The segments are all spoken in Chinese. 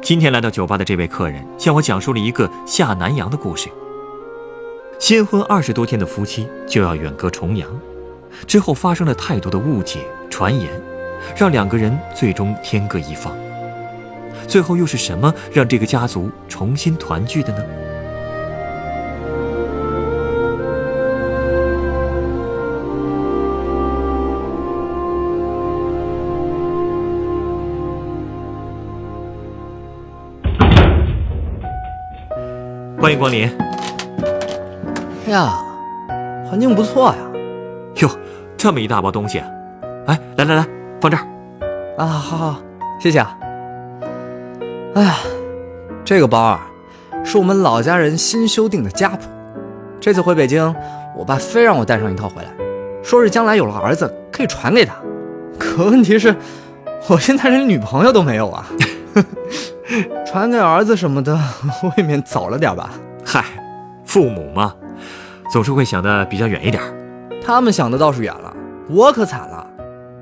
今天来到酒吧的这位客人向我讲述了一个下南洋的故事。新婚二十多天的夫妻就要远隔重洋，之后发生了太多的误解、传言，让两个人最终天各一方。最后又是什么让这个家族重新团聚的呢？光临。哎呀，环境不错呀！哟，这么一大包东西，哎，来来来，放这儿。啊，好好，谢谢啊。哎呀，这个包啊，是我们老家人新修订的家谱。这次回北京，我爸非让我带上一套回来，说是将来有了儿子可以传给他。可问题是，我现在连女朋友都没有啊。传给儿子什么的，未免早了点吧？嗨，父母嘛，总是会想的比较远一点。他们想的倒是远了，我可惨了，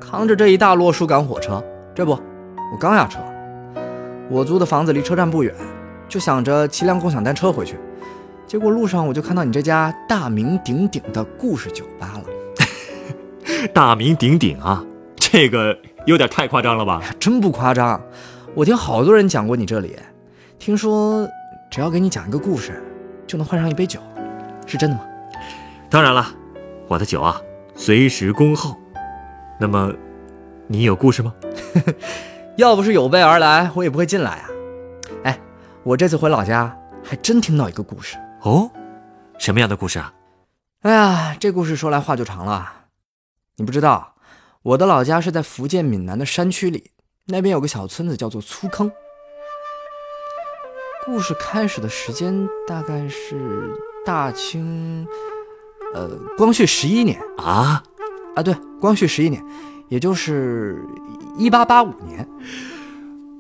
扛着这一大摞书赶火车。这不，我刚下车，我租的房子离车站不远，就想着骑辆共享单车回去。结果路上我就看到你这家大名鼎鼎的故事酒吧了。大名鼎鼎啊，这个有点太夸张了吧？真不夸张。我听好多人讲过你这里，听说只要给你讲一个故事，就能换上一杯酒，是真的吗？当然了，我的酒啊，随时恭候。那么，你有故事吗？要不是有备而来，我也不会进来啊。哎，我这次回老家，还真听到一个故事哦。什么样的故事啊？哎呀，这故事说来话就长了。你不知道，我的老家是在福建闽南的山区里。那边有个小村子叫做粗坑。故事开始的时间大概是大清，呃，光绪十一年啊啊，对，光绪十一年，也就是一八八五年。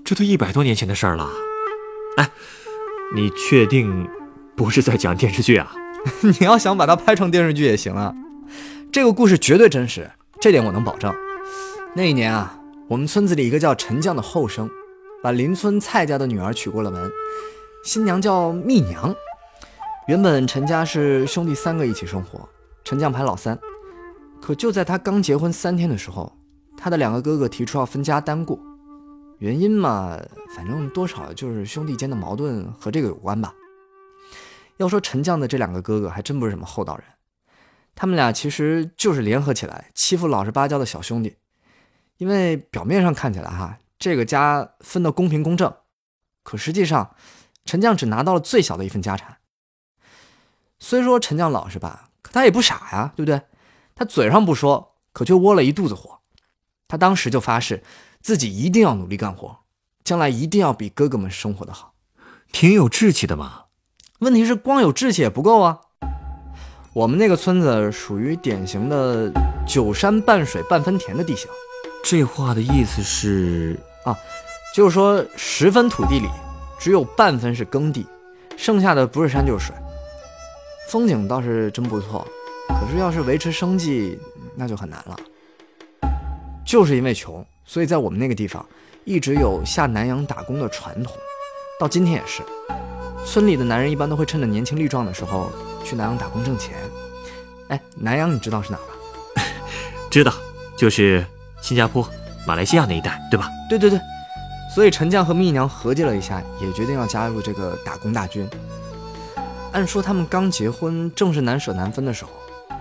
这都一百多年前的事儿了。哎，你确定不是在讲电视剧啊？你要想把它拍成电视剧也行啊。这个故事绝对真实，这点我能保证。那一年啊。我们村子里一个叫陈将的后生，把邻村蔡家的女儿娶过了门，新娘叫蜜娘。原本陈家是兄弟三个一起生活，陈将排老三。可就在他刚结婚三天的时候，他的两个哥哥提出要分家单过，原因嘛，反正多少就是兄弟间的矛盾和这个有关吧。要说陈将的这两个哥哥还真不是什么厚道人，他们俩其实就是联合起来欺负老实巴交的小兄弟。因为表面上看起来哈，这个家分的公平公正，可实际上，陈将只拿到了最小的一份家产。虽说陈将老实吧，可他也不傻呀，对不对？他嘴上不说，可却窝了一肚子火。他当时就发誓，自己一定要努力干活，将来一定要比哥哥们生活的好。挺有志气的嘛。问题是光有志气也不够啊。我们那个村子属于典型的九山半水半分田的地形。这话的意思是啊，就是说十分土地里只有半分是耕地，剩下的不是山就是水。风景倒是真不错，可是要是维持生计那就很难了。就是因为穷，所以在我们那个地方一直有下南洋打工的传统，到今天也是。村里的男人一般都会趁着年轻力壮的时候去南洋打工挣钱。哎，南洋你知道是哪吧？知道，就是。新加坡、马来西亚那一带，对吧？对对对，所以陈将和蜜娘合计了一下，也决定要加入这个打工大军。按说他们刚结婚，正是难舍难分的时候，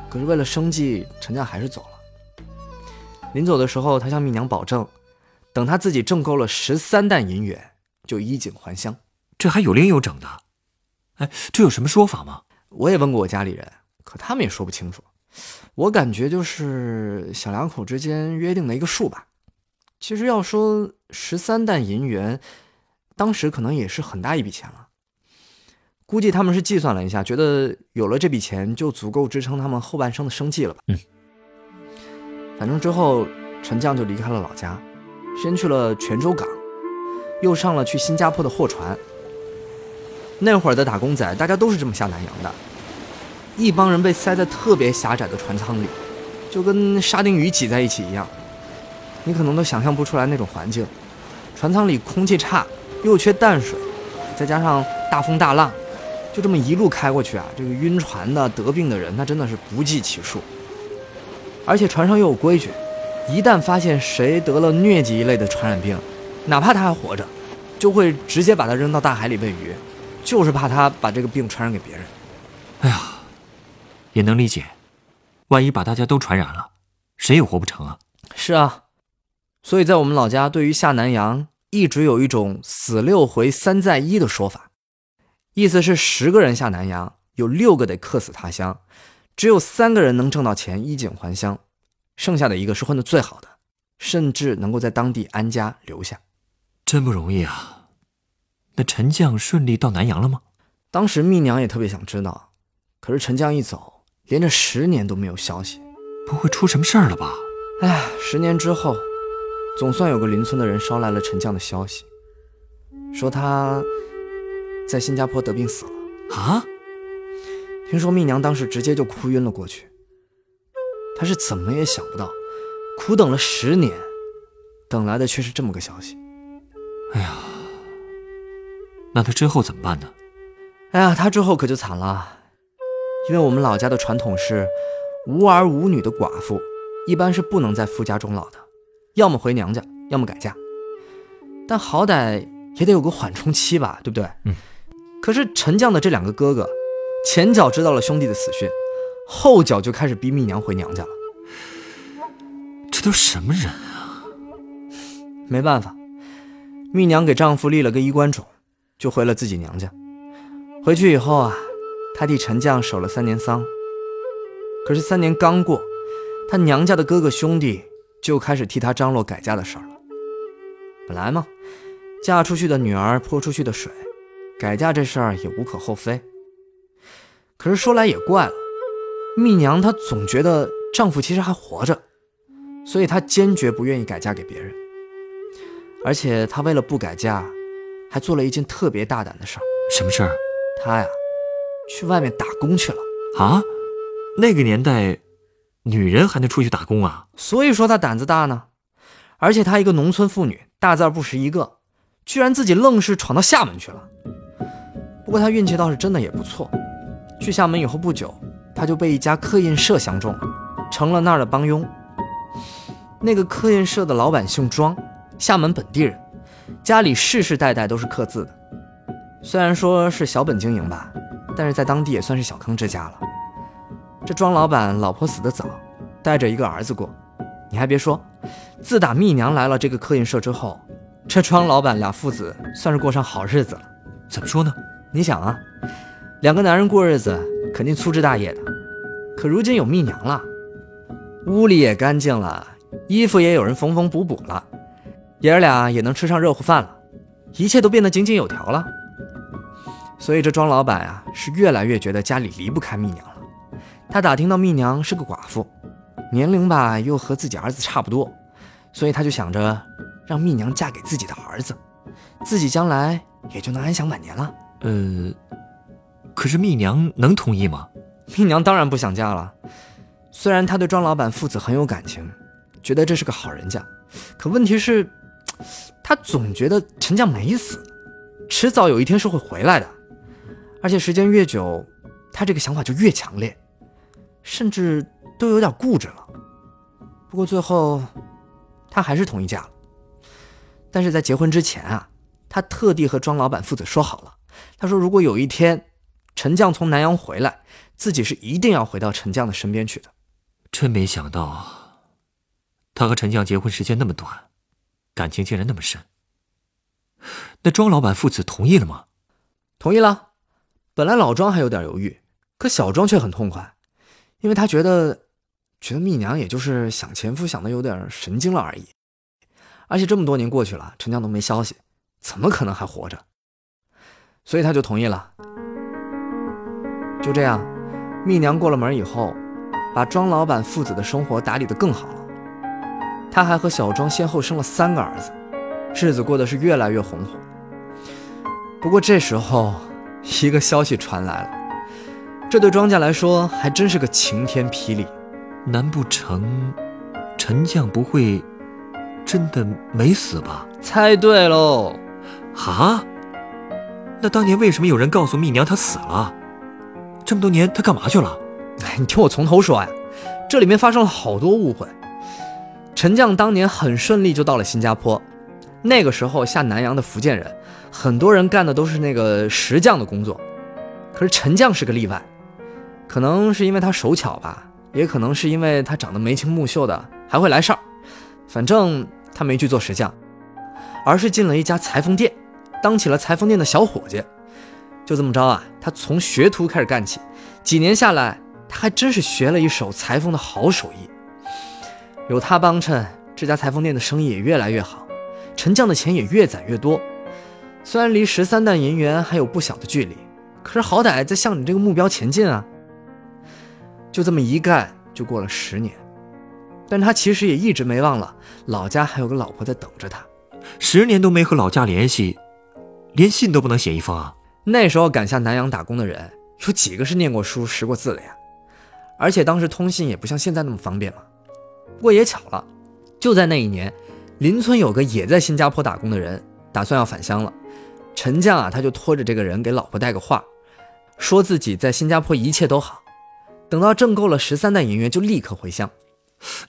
可是为了生计，陈将还是走了。临走的时候，他向蜜娘保证，等他自己挣够了十三担银元，就衣锦还乡。这还有零有整的？哎，这有什么说法吗？我也问过我家里人，可他们也说不清楚。我感觉就是小两口之间约定的一个数吧。其实要说十三担银元，当时可能也是很大一笔钱了。估计他们是计算了一下，觉得有了这笔钱就足够支撑他们后半生的生计了吧。嗯。反正之后陈将就离开了老家，先去了泉州港，又上了去新加坡的货船。那会儿的打工仔，大家都是这么下南洋的，一帮人被塞在特别狭窄的船舱里，就跟沙丁鱼挤在一起一样。你可能都想象不出来那种环境，船舱里空气差，又缺淡水，再加上大风大浪，就这么一路开过去啊，这个晕船的、得病的人，那真的是不计其数。而且船上又有规矩，一旦发现谁得了疟疾一类的传染病，哪怕他还活着，就会直接把他扔到大海里喂鱼，就是怕他把这个病传染给别人。哎呀，也能理解，万一把大家都传染了，谁也活不成啊。是啊。所以在我们老家，对于下南洋一直有一种“死六回三再一”的说法，意思是十个人下南洋，有六个得客死他乡，只有三个人能挣到钱衣锦还乡，剩下的一个是混得最好的，甚至能够在当地安家留下。真不容易啊！那陈将顺利到南洋了吗？当时蜜娘也特别想知道，可是陈将一走，连着十年都没有消息，不会出什么事儿了吧？哎，十年之后。总算有个邻村的人捎来了陈将的消息，说他在新加坡得病死了啊！听说蜜娘当时直接就哭晕了过去。她是怎么也想不到，苦等了十年，等来的却是这么个消息。哎呀，那他之后怎么办呢？哎呀，他之后可就惨了，因为我们老家的传统是，无儿无女的寡妇一般是不能在夫家终老的。要么回娘家，要么改嫁，但好歹也得有个缓冲期吧，对不对？嗯。可是陈将的这两个哥哥，前脚知道了兄弟的死讯，后脚就开始逼蜜娘回娘家了。这都什么人啊？没办法，蜜娘给丈夫立了个衣冠冢，就回了自己娘家。回去以后啊，她替陈将守了三年丧。可是三年刚过，她娘家的哥哥兄弟。就开始替她张罗改嫁的事儿了。本来嘛，嫁出去的女儿泼出去的水，改嫁这事儿也无可厚非。可是说来也怪了，蜜娘她总觉得丈夫其实还活着，所以她坚决不愿意改嫁给别人。而且她为了不改嫁，还做了一件特别大胆的事儿。什么事儿？她呀，去外面打工去了。啊？那个年代。女人还能出去打工啊？所以说她胆子大呢，而且她一个农村妇女，大字不识一个，居然自己愣是闯到厦门去了。不过她运气倒是真的也不错，去厦门以后不久，她就被一家刻印社相中了，成了那儿的帮佣。那个刻印社的老板姓庄，厦门本地人，家里世世代代都是刻字的。虽然说是小本经营吧，但是在当地也算是小康之家了。这庄老板老婆死得早，带着一个儿子过。你还别说，自打蜜娘来了这个刻印社之后，这庄老板俩父子算是过上好日子了。怎么说呢？你想啊，两个男人过日子肯定粗枝大叶的，可如今有蜜娘了，屋里也干净了，衣服也有人缝缝补补了，爷儿俩也能吃上热乎饭了，一切都变得井井有条了。所以这庄老板啊，是越来越觉得家里离不开蜜娘了。他打听到蜜娘是个寡妇，年龄吧又和自己儿子差不多，所以他就想着让蜜娘嫁给自己的儿子，自己将来也就能安享晚年了。呃，可是蜜娘能同意吗？蜜娘当然不想嫁了。虽然她对庄老板父子很有感情，觉得这是个好人家，可问题是，她总觉得陈家没死，迟早有一天是会回来的，而且时间越久，她这个想法就越强烈。甚至都有点固执了，不过最后，他还是同意嫁了。但是在结婚之前啊，他特地和庄老板父子说好了，他说如果有一天陈将从南阳回来，自己是一定要回到陈将的身边去的。真没想到，他和陈将结婚时间那么短，感情竟然那么深。那庄老板父子同意了吗？同意了。本来老庄还有点犹豫，可小庄却很痛快。因为他觉得，觉得蜜娘也就是想前夫想的有点神经了而已，而且这么多年过去了，陈江都没消息，怎么可能还活着？所以他就同意了。就这样，蜜娘过了门以后，把庄老板父子的生活打理得更好了。他还和小庄先后生了三个儿子，日子过得是越来越红火。不过这时候，一个消息传来了，这对庄家来说还真是个晴天霹雳。难不成陈将不会真的没死吧？猜对喽！啊？那当年为什么有人告诉蜜娘他死了？这么多年他干嘛去了？哎，你听我从头说呀，这里面发生了好多误会。陈将当年很顺利就到了新加坡，那个时候下南洋的福建人，很多人干的都是那个石匠的工作，可是陈将是个例外，可能是因为他手巧吧，也可能是因为他长得眉清目秀的，还会来事儿。反正他没去做石匠，而是进了一家裁缝店，当起了裁缝店的小伙计。就这么着啊，他从学徒开始干起，几年下来，他还真是学了一手裁缝的好手艺。有他帮衬，这家裁缝店的生意也越来越好，陈将的钱也越攒越多。虽然离十三担银元还有不小的距离，可是好歹在向你这个目标前进啊。就这么一干，就过了十年。但他其实也一直没忘了老家还有个老婆在等着他。十年都没和老家联系，连信都不能写一封啊！那时候赶下南洋打工的人，有几个是念过书、识过字的呀？而且当时通信也不像现在那么方便嘛。不过也巧了，就在那一年，邻村有个也在新加坡打工的人，打算要返乡了。陈将啊，他就拖着这个人给老婆带个话，说自己在新加坡一切都好，等到挣够了十三担银元就立刻回乡。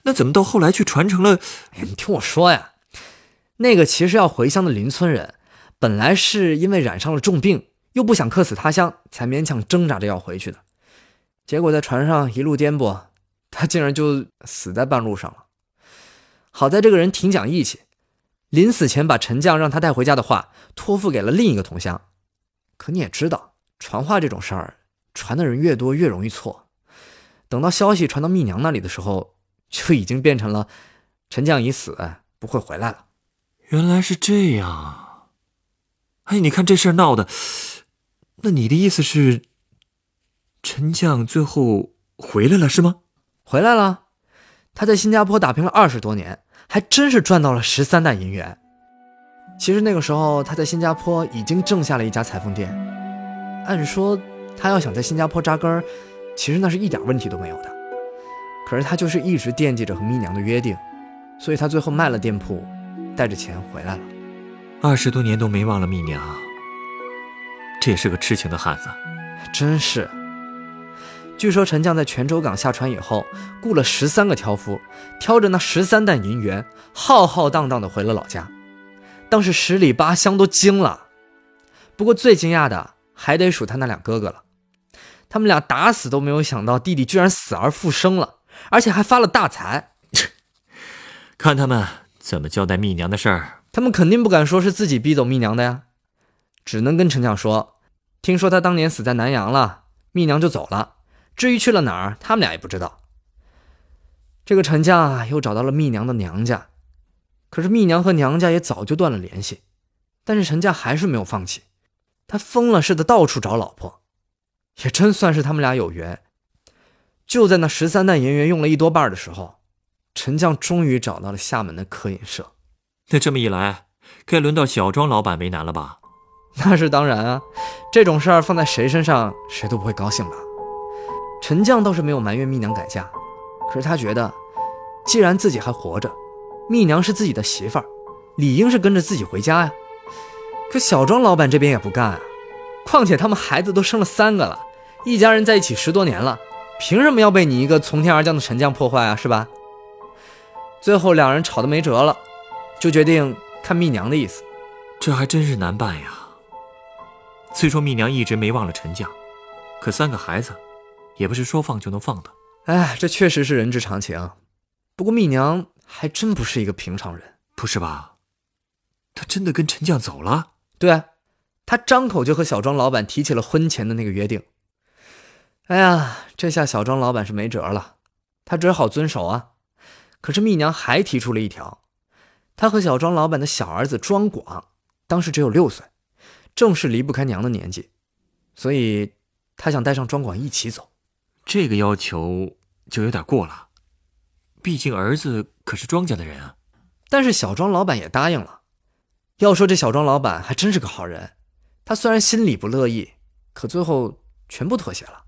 那怎么到后来却传成了？哎，你听我说呀，那个其实要回乡的邻村人，本来是因为染上了重病，又不想客死他乡，才勉强挣扎着要回去的。结果在船上一路颠簸，他竟然就死在半路上了。好在这个人挺讲义气，临死前把陈将让他带回家的话托付给了另一个同乡。可你也知道，传话这种事儿，传的人越多越容易错。等到消息传到蜜娘那里的时候，就已经变成了陈将已死，不会回来了。原来是这样。哎，你看这事儿闹的，那你的意思是，陈将最后回来了是吗？回来了，他在新加坡打拼了二十多年，还真是赚到了十三担银元。其实那个时候他在新加坡已经挣下了一家裁缝店，按说他要想在新加坡扎根儿，其实那是一点问题都没有的。可是他就是一直惦记着和蜜娘的约定，所以他最后卖了店铺，带着钱回来了。二十多年都没忘了蜜娘，这也是个痴情的汉子。真是。据说陈将在泉州港下船以后，雇了十三个挑夫，挑着那十三担银元，浩浩荡荡的回了老家。当时十里八乡都惊了。不过最惊讶的还得数他那两哥哥了，他们俩打死都没有想到弟弟居然死而复生了，而且还发了大财。看他们怎么交代蜜娘的事儿。他们肯定不敢说是自己逼走蜜娘的呀，只能跟陈将说，听说他当年死在南阳了，蜜娘就走了。至于去了哪儿，他们俩也不知道。这个陈将啊，又找到了蜜娘的娘家，可是蜜娘和娘家也早就断了联系。但是陈家还是没有放弃，他疯了似的到处找老婆，也真算是他们俩有缘。就在那十三担银元用了一多半的时候，陈将终于找到了厦门的科饮社。那这么一来，该轮到小庄老板为难了吧？那是当然啊，这种事儿放在谁身上，谁都不会高兴的。陈将倒是没有埋怨蜜娘改嫁，可是他觉得，既然自己还活着，蜜娘是自己的媳妇儿，理应是跟着自己回家呀。可小庄老板这边也不干啊，况且他们孩子都生了三个了，一家人在一起十多年了，凭什么要被你一个从天而降的陈将破坏啊？是吧？最后两人吵得没辙了，就决定看蜜娘的意思。这还真是难办呀。虽说蜜娘一直没忘了陈将，可三个孩子。也不是说放就能放的，哎，这确实是人之常情。不过蜜娘还真不是一个平常人，不是吧？她真的跟陈将走了？对，啊她张口就和小庄老板提起了婚前的那个约定。哎呀，这下小庄老板是没辙了，他只好遵守啊。可是蜜娘还提出了一条，她和小庄老板的小儿子庄广当时只有六岁，正是离不开娘的年纪，所以。他想带上庄广一起走。这个要求就有点过了，毕竟儿子可是庄家的人啊。但是小庄老板也答应了。要说这小庄老板还真是个好人，他虽然心里不乐意，可最后全部妥协了。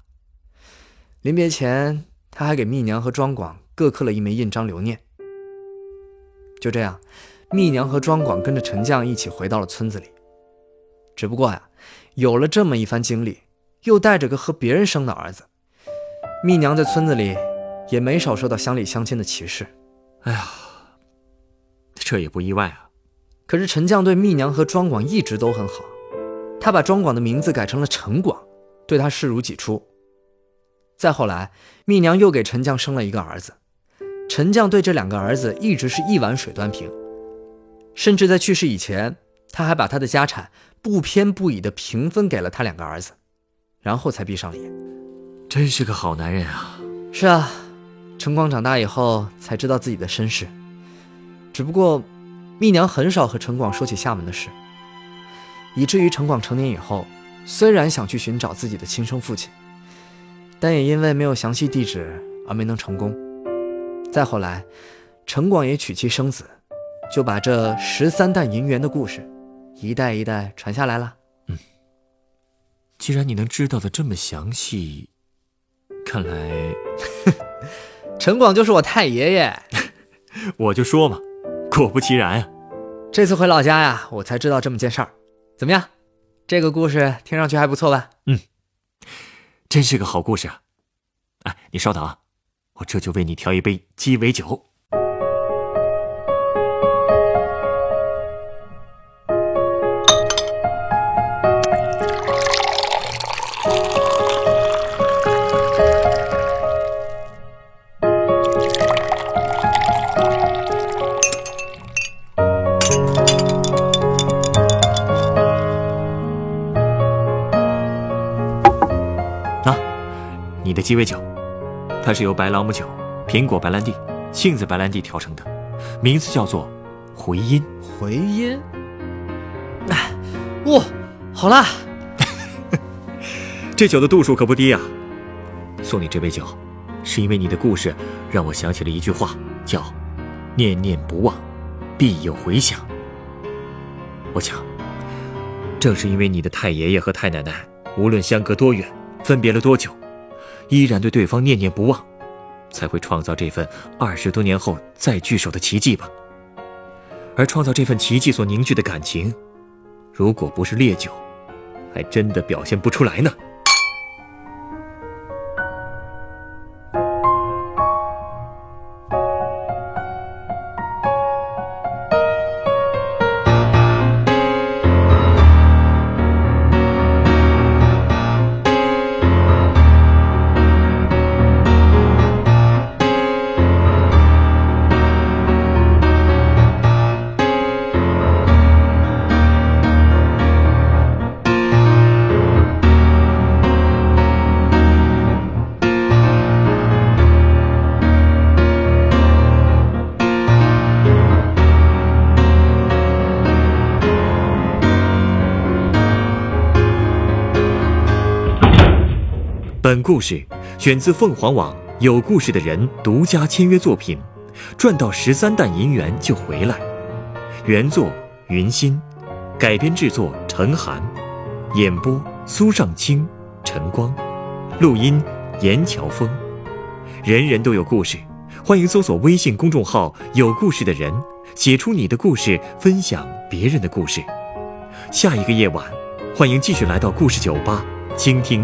临别前，他还给蜜娘和庄广各刻了一枚印章留念。就这样，蜜娘和庄广跟着陈将一起回到了村子里。只不过呀，有了这么一番经历，又带着个和别人生的儿子，蜜娘在村子里也没少受到乡里乡亲的歧视。哎呀，这也不意外啊。可是陈将对蜜娘和庄广一直都很好，他把庄广的名字改成了陈广，对他视如己出。再后来，蜜娘又给陈将生了一个儿子，陈将对这两个儿子一直是一碗水端平，甚至在去世以前，他还把他的家产不偏不倚地平分给了他两个儿子，然后才闭上了眼。真是个好男人啊！是啊，陈广长大以后才知道自己的身世，只不过。蜜娘很少和陈广说起厦门的事，以至于陈广成年以后，虽然想去寻找自己的亲生父亲，但也因为没有详细地址而没能成功。再后来，陈广也娶妻生子，就把这十三担银元的故事一代一代传下来了。嗯，既然你能知道的这么详细，看来 陈广就是我太爷爷。我就说嘛。果不其然啊，这次回老家呀，我才知道这么件事儿。怎么样，这个故事听上去还不错吧？嗯，真是个好故事啊！哎，你稍等啊，我这就为你调一杯鸡尾酒。鸡尾酒，它是由白朗姆酒、苹果白兰地、杏子白兰地调成的，名字叫做“回音”。回音，哎，哇，好啦！这酒的度数可不低啊。送你这杯酒，是因为你的故事让我想起了一句话，叫“念念不忘，必有回响”。我想，正是因为你的太爷爷和太奶奶，无论相隔多远，分别了多久。依然对对方念念不忘，才会创造这份二十多年后再聚首的奇迹吧。而创造这份奇迹所凝聚的感情，如果不是烈酒，还真的表现不出来呢。本故事选自凤凰网有故事的人独家签约作品，赚到十三担银元就回来。原作云心，改编制作陈寒，演播苏尚清、陈光，录音严乔峰。人人都有故事，欢迎搜索微信公众号“有故事的人”，写出你的故事，分享别人的故事。下一个夜晚，欢迎继续来到故事酒吧，倾听。